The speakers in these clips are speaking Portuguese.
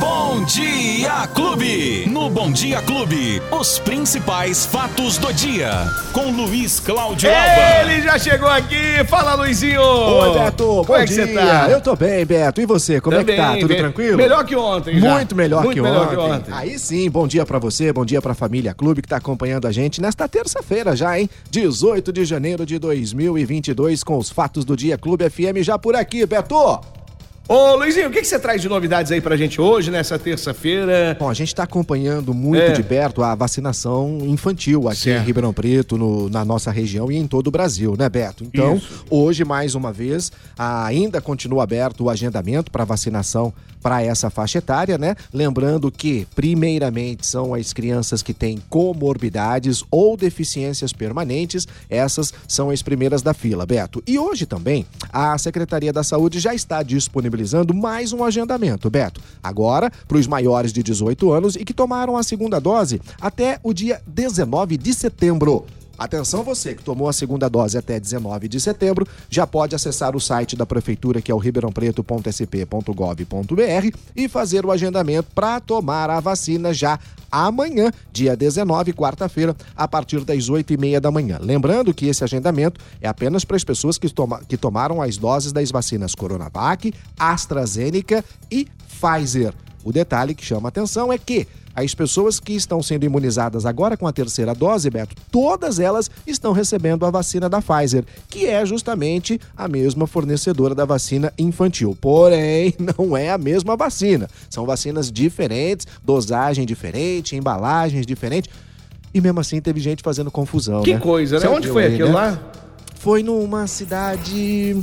Bom Dia Clube. No Bom Dia Clube, os principais fatos do dia. Com Luiz Cláudio Alba. Ele já chegou aqui. Fala, Luizinho. Oi, Beto. Como Bom é que dia. você tá? Eu tô bem, Beto. E você? Como é que tá? Também, Tudo bem- tranquilo? Melhor que ontem. já. Muito melhor, Muito que, melhor ontem. que ontem. Aí sim, bom dia pra você, bom dia pra família Clube que tá acompanhando a gente nesta terça-feira já, hein? 18 de janeiro de 2022 com os fatos do dia Clube FM já por aqui, Beto. Ô, Luizinho, o que, que você traz de novidades aí pra gente hoje, nessa terça-feira? Bom, a gente está acompanhando muito É. de perto a vacinação infantil aqui Certo. em Ribeirão Preto, no- na nossa região e em todo o Brasil, né, Beto? Então, Isso. hoje, mais uma vez, ainda continua aberto o agendamento para vacinação para essa faixa etária, né? Lembrando que, primeiramente, são as crianças que têm comorbidades ou deficiências permanentes, essas são as primeiras da fila, Beto. E hoje também, a Secretaria da Saúde já está disponibilizando mais um agendamento, Beto. Agora, para os maiores de 18 anos e que tomaram a segunda dose até o dia 19 de setembro. Atenção você que tomou a segunda dose até 19 de setembro, já pode acessar o site da prefeitura que é o ribeirãopreto.sp.gov.br e fazer o agendamento para tomar a vacina já amanhã, dia 19, quarta-feira, a partir das 8 e meia da manhã. Lembrando que esse agendamento é apenas para as pessoas que, toma- que tomaram as doses das vacinas Coronavac, AstraZeneca e Pfizer. O detalhe que chama atenção é que as pessoas que estão sendo imunizadas agora com a terceira dose, Beto, todas elas estão recebendo a vacina da Pfizer, que é justamente a mesma fornecedora da vacina infantil. Porém, não é a mesma vacina. São vacinas diferentes, dosagem diferente, embalagens diferentes. E mesmo assim teve gente fazendo confusão, Que né? coisa, né? Você Onde foi aí, aquilo né? lá? Foi numa cidade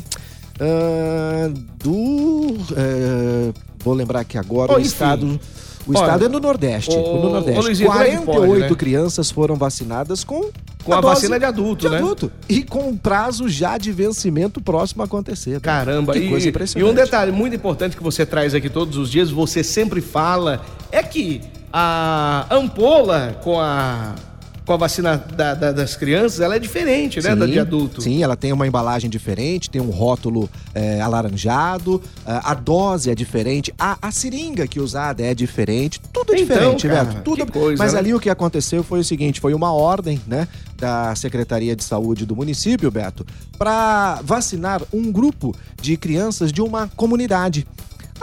ah, do. eh, vou lembrar aqui agora, Bom, o enfim. estado. O Olha, estado é no Nordeste. ô, no Nordeste. Luizinho, como é que 48 pode, né? crianças foram vacinadas com. Com a dose vacina de adulto, né? adulto. E com um prazo já de vencimento próximo a acontecer. tá? Caramba, que e, coisa e impressionante. um detalhe muito importante que você traz aqui todos os dias, você sempre fala, é que a ampola com a, com a vacina da- da- das crianças, ela é diferente, né, da de adulto. Sim, ela tem uma embalagem diferente, tem um rótulo é, alaranjado, a, a dose é diferente, a, a seringa que usada é diferente, tudo é Então, diferente, cara, Beto. Tudo... coisa, Mas né? ali o que aconteceu foi o seguinte: foi uma ordem, né, da Secretaria de Saúde do município, Beto, para vacinar um grupo de crianças de uma comunidade.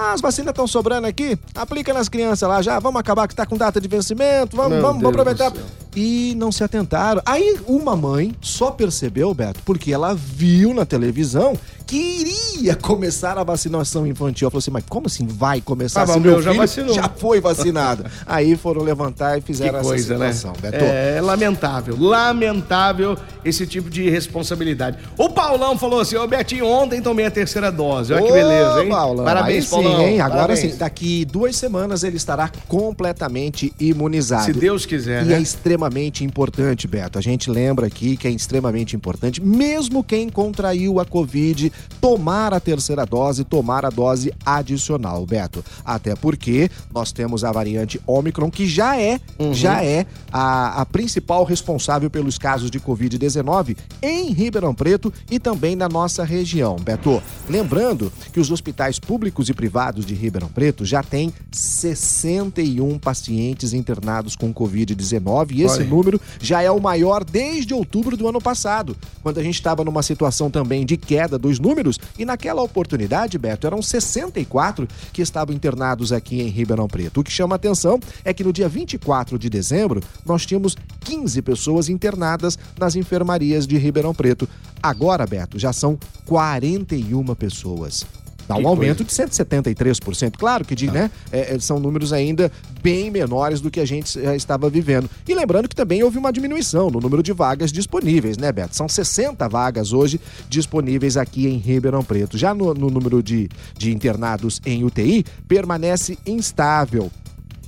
Ah, as vacinas estão sobrando aqui? Aplica nas crianças lá já. Vamos acabar que tá com data de vencimento. Vamos, Meu vamos, vamos aproveitar. E não se atentaram. Aí uma mãe só percebeu, Beto, porque ela viu na televisão que iria começar a vacinação infantil. Ela falou assim, mas como assim vai começar? Ah, mas se meu meu já vacinou. já foi vacinado. Aí foram levantar e Que fizeram coisa, essa né? situação, Beto. É lamentável, lamentável esse tipo de responsabilidade. O Paulão falou assim, ô Betinho, ontem tomei a terceira dose. Olha que Ô, beleza, hein? Paulão, Parabéns, aí Paulão. Sim, hein? Agora Parabéns. sim, daqui duas semanas ele estará completamente imunizado. Se Deus quiser, E né? é extremamente importante, Beto. A gente lembra aqui que é extremamente importante, mesmo quem contraiu a Covid, tomar a terceira dose, tomar a dose adicional, Beto. Até porque nós temos a variante Omicron, que já é, Uhum. já é a, a principal responsável pelos casos de Covid-19 em Ribeirão Preto e também na nossa região, Beto. Lembrando que os hospitais públicos e privados de Ribeirão Preto já têm 61 pacientes internados com Covid-19 e esse Olha número já é o maior desde outubro do ano passado, quando a gente estava numa situação também de queda dos números e naquela oportunidade, Beto, eram 64 que estavam internados aqui em Ribeirão Preto. O que chama atenção é que no dia 24 de dezembro nós tínhamos 15 pessoas internadas nas enfermarias de Ribeirão Preto. Agora, Beto, já são 41 pessoas. Dá um Que aumento de 173%. Claro que de, né, é, é, são números ainda bem menores do que a gente já estava vivendo. E lembrando que também houve uma diminuição no número de vagas disponíveis, né, Beto? São 60 vagas hoje disponíveis aqui em Ribeirão Preto. Já no, no número de, de internados em UTI, permanece instável.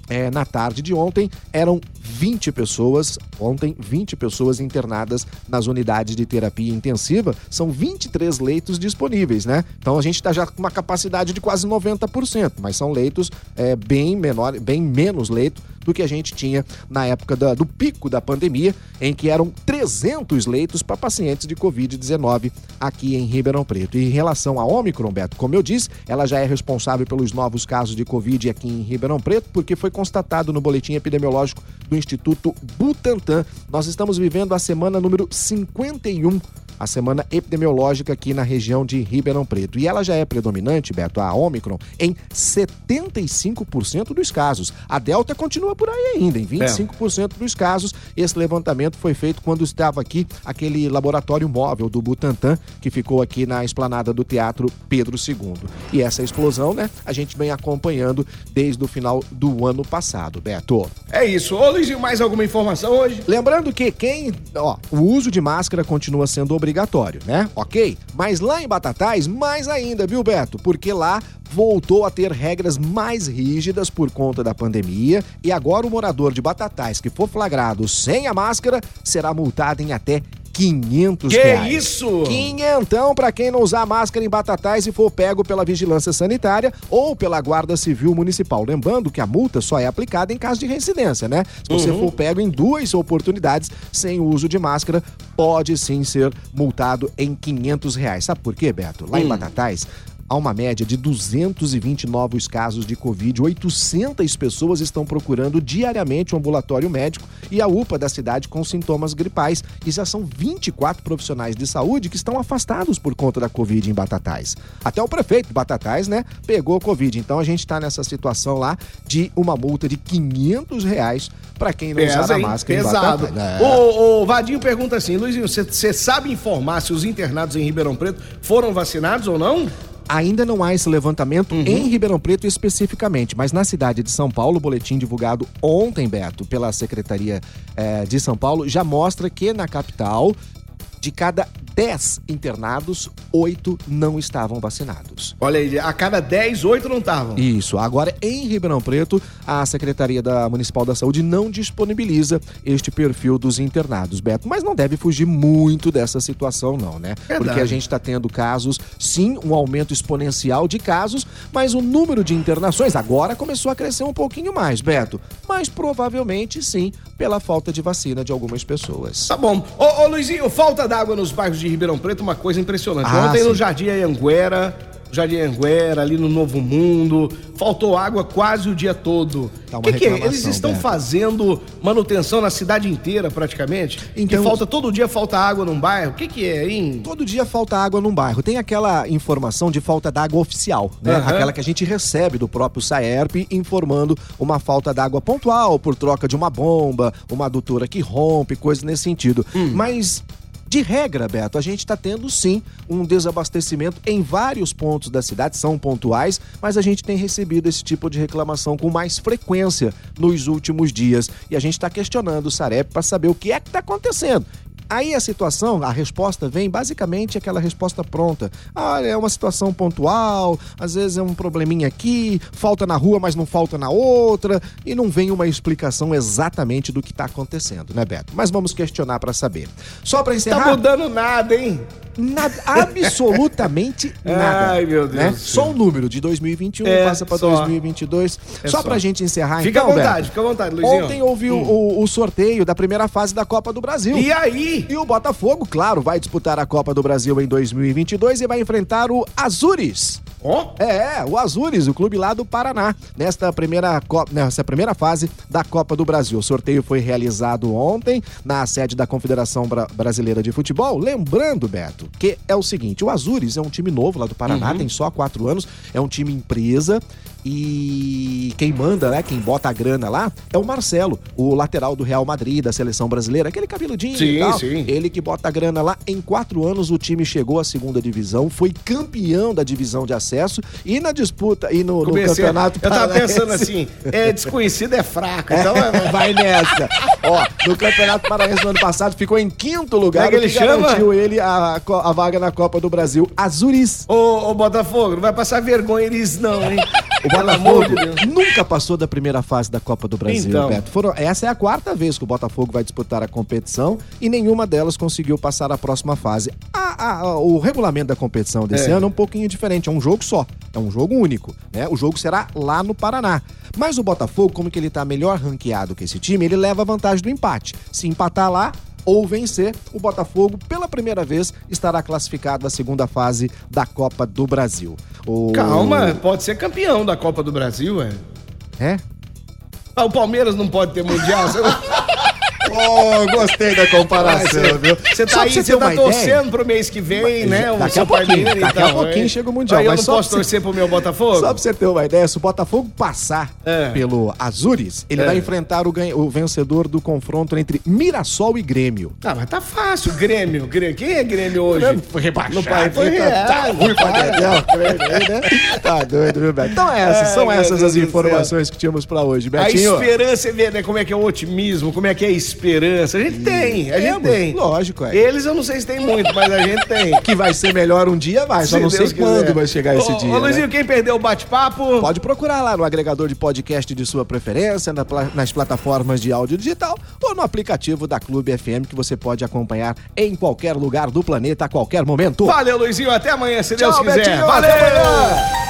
É, na tarde de ontem eram 20 pessoas, ontem 20 pessoas internadas nas unidades de terapia intensiva, são 23 leitos disponíveis, né? Então a gente está já com uma capacidade de quase 90%, mas são leitos é, bem menor, bem menos leito do que a gente tinha na época da, do pico da pandemia, em que eram 300 leitos para pacientes de Covid-19 aqui em Ribeirão Preto. E em relação à Omicron, Beto, como eu disse, ela já é responsável pelos novos casos de Covid aqui em Ribeirão Preto, porque foi constatado no boletim epidemiológico do Instituto Butantan. Nós estamos vivendo a semana número 51 a semana epidemiológica aqui na região de Ribeirão Preto. E ela já é predominante, Beto, a Omicron, em 75% dos casos. A Delta continua por aí ainda, em 25% dos casos. Esse levantamento foi feito quando estava aqui aquele laboratório móvel do Butantan, que ficou aqui na esplanada do Teatro Pedro II. E essa explosão, né, a gente vem acompanhando desde o final do ano passado, Beto. É isso. Ô, Luizinho, mais alguma informação hoje? Lembrando que quem, ó, o uso de máscara continua sendo obrigatório obrigatório, né? Ok? Mas lá em Batatais, mais ainda, viu, Beto? Porque lá voltou a ter regras mais rígidas por conta da pandemia e agora o morador de Batatais que for flagrado sem a máscara será multado em até 500 que reais. Que isso? Quinhentão para quem não usar máscara em Batatais e for pego pela Vigilância Sanitária ou pela Guarda Civil Municipal. Lembrando que a multa só é aplicada em caso de reincidência, né? Se você uhum. for pego em duas oportunidades sem o uso de máscara, pode sim ser multado em 500 reais. Sabe por quê, Beto? Lá hum. em Batatais, há uma média de 220 novos casos de Covid. 800 pessoas estão procurando diariamente um ambulatório médico e a UPA da cidade com sintomas gripais. E já são 24 profissionais de saúde que estão afastados por conta da Covid em Batatais. Até o prefeito Batatais, né, pegou Covid. Então a gente está nessa situação lá de uma multa de 500 reais para quem não Pesa, usar a máscara pesado. em Batatais. É. O, o Vadinho pergunta assim, Luizinho, você sabe informar se os internados em Ribeirão Preto foram vacinados ou não? Ainda não há esse levantamento uhum. em Ribeirão Preto especificamente, mas na cidade de São Paulo, o boletim divulgado ontem, Beto, pela Secretaria eh, de São Paulo, já mostra que na capital, de cada 10 internados, 8 não estavam vacinados. Olha aí, a cada 10, 8 não estavam. Isso. Agora, em Ribeirão Preto, a Secretaria da Municipal da Saúde não disponibiliza este perfil dos internados, Beto. Mas não deve fugir muito dessa situação, não, né? Verdade. Porque a gente está tendo casos, sim, um aumento exponencial de casos, mas o número de internações agora começou a crescer um pouquinho mais, Beto. Mas provavelmente, sim, pela falta de vacina de algumas pessoas. Tá bom. Ô, ô Luizinho, falta d'água nos bairros de Ribeirão Preto uma coisa impressionante. Ah, Ontem sim. no Jardim Anhanguera, Jardim Anguera, ali no Novo Mundo. Faltou água quase o dia todo. Tá o que, que, é? Eles estão Beto. fazendo manutenção na cidade inteira, praticamente? Então, que falta todo dia falta água num bairro? O que, que é, hein? Todo dia falta água num bairro. Tem aquela informação de falta d'água oficial, né? Uhum. Aquela que a gente recebe do próprio Saerp informando uma falta d'água pontual por troca de uma bomba, uma adutora que rompe, coisa nesse sentido. Hum. Mas de regra, Beto, a gente está tendo sim um desabastecimento em vários pontos da cidade, são pontuais, mas a gente tem recebido esse tipo de reclamação com mais frequência nos últimos dias. E a gente está questionando o Sarep para saber o que é que está acontecendo. Aí a situação, a resposta vem basicamente aquela resposta pronta. Ah, é uma situação pontual, às vezes é um probleminha aqui, falta na rua, mas não falta na outra, e não vem uma explicação exatamente do que está acontecendo, né, Beto? Mas vamos questionar para saber. Só para encerrar. Tá mudando nada, hein? Nada, absolutamente nada. Ai, meu Deus. Né? Só o número de 2021 é, passa para 2022. É só, só pra gente encerrar, fica então, à vontade, Beto. Fica à vontade, Luizinho. Ontem houve hum. o, o, sorteio da primeira fase da Copa do Brasil. E aí? E o Botafogo, claro, vai disputar a Copa do Brasil em 2022 e vai enfrentar o Azures. Oh? É, o Azures, o clube lá do Paraná, nesta primeira, nessa primeira fase da Copa do Brasil. O sorteio foi realizado ontem na sede da Confederação Bra Brasileira de Futebol. Lembrando, Beto, que é o seguinte: o Azures é um time novo lá do Paraná, uhum. tem só quatro anos, é um time empresa e quem manda, né? Quem bota a grana lá é o Marcelo, o lateral do Real Madrid, da seleção brasileira, aquele cabeludinho sim, e tal. Sim. Ele que bota a grana lá. Em quatro anos o time chegou à segunda divisão, foi campeão da divisão de acesso e na disputa e no, no campeonato. Eu tava pensando assim, é desconhecido é fraco, então é, vai nessa. Ó, no campeonato paraense no ano passado ficou em quinto lugar, é que ele chama? garantiu ele a, a vaga na Copa do Brasil. Azuris. Ô, ô Botafogo, não vai passar vergonha eles não, hein? O Botafogo nunca passou da primeira fase da Copa do Brasil, então. Beto. Foram, essa é a quarta vez que o Botafogo vai disputar a competição e nenhuma delas conseguiu passar a próxima fase. A, a, o regulamento da competição desse é. ano é um pouquinho diferente, é um jogo só, é um jogo único, né? O jogo será lá no Paraná. Mas o Botafogo, como que ele tá melhor ranqueado que esse time, ele leva a vantagem do empate. Se empatar lá, ou vencer, o Botafogo, pela primeira vez, estará classificado à segunda fase da Copa do Brasil. O... Calma, pode ser campeão da Copa do Brasil, é? É? Ah, o Palmeiras não pode ter mundial. Oh, gostei da comparação, viu? Você tá aí, você tá torcendo pro mês que vem, mas, né? Daqui a pouquinho, daqui então, a pouquinho chega o Mundial. Aí eu não posso torcer pro meu Botafogo? Só pra você ter uma ideia, se o Botafogo passar é. pelo Azures, ele é. vai enfrentar o, ganha, o vencedor do confronto entre Mirassol e Grêmio. Ah, mas tá fácil, Grêmio. Grêmio. Quem é Grêmio hoje? Grêmio foi rebaixado. Pai foi. Tá ruim pra né? Tá doido, viu, Beto? Então essas, são essas as informações que tínhamos pra hoje, Betinho. A esperança, vê, né, como é que é o otimismo, como é que é a esperança. A gente tem, a gente tem. Lógico, é. Eles eu não sei se tem muito, mas a gente tem. Que vai ser melhor um dia, vai. Só não Deus sei quiser. quando vai chegar esse ô, dia. Ô, Luizinho, né? quem perdeu o bate-papo? Pode procurar lá no agregador de podcast de sua preferência, na, nas plataformas de áudio digital ou no aplicativo da Clube FM que você pode acompanhar em qualquer lugar do planeta a qualquer momento. Valeu, Luizinho. Até amanhã, se Tchau, Deus quiser. Betinho, Valeu!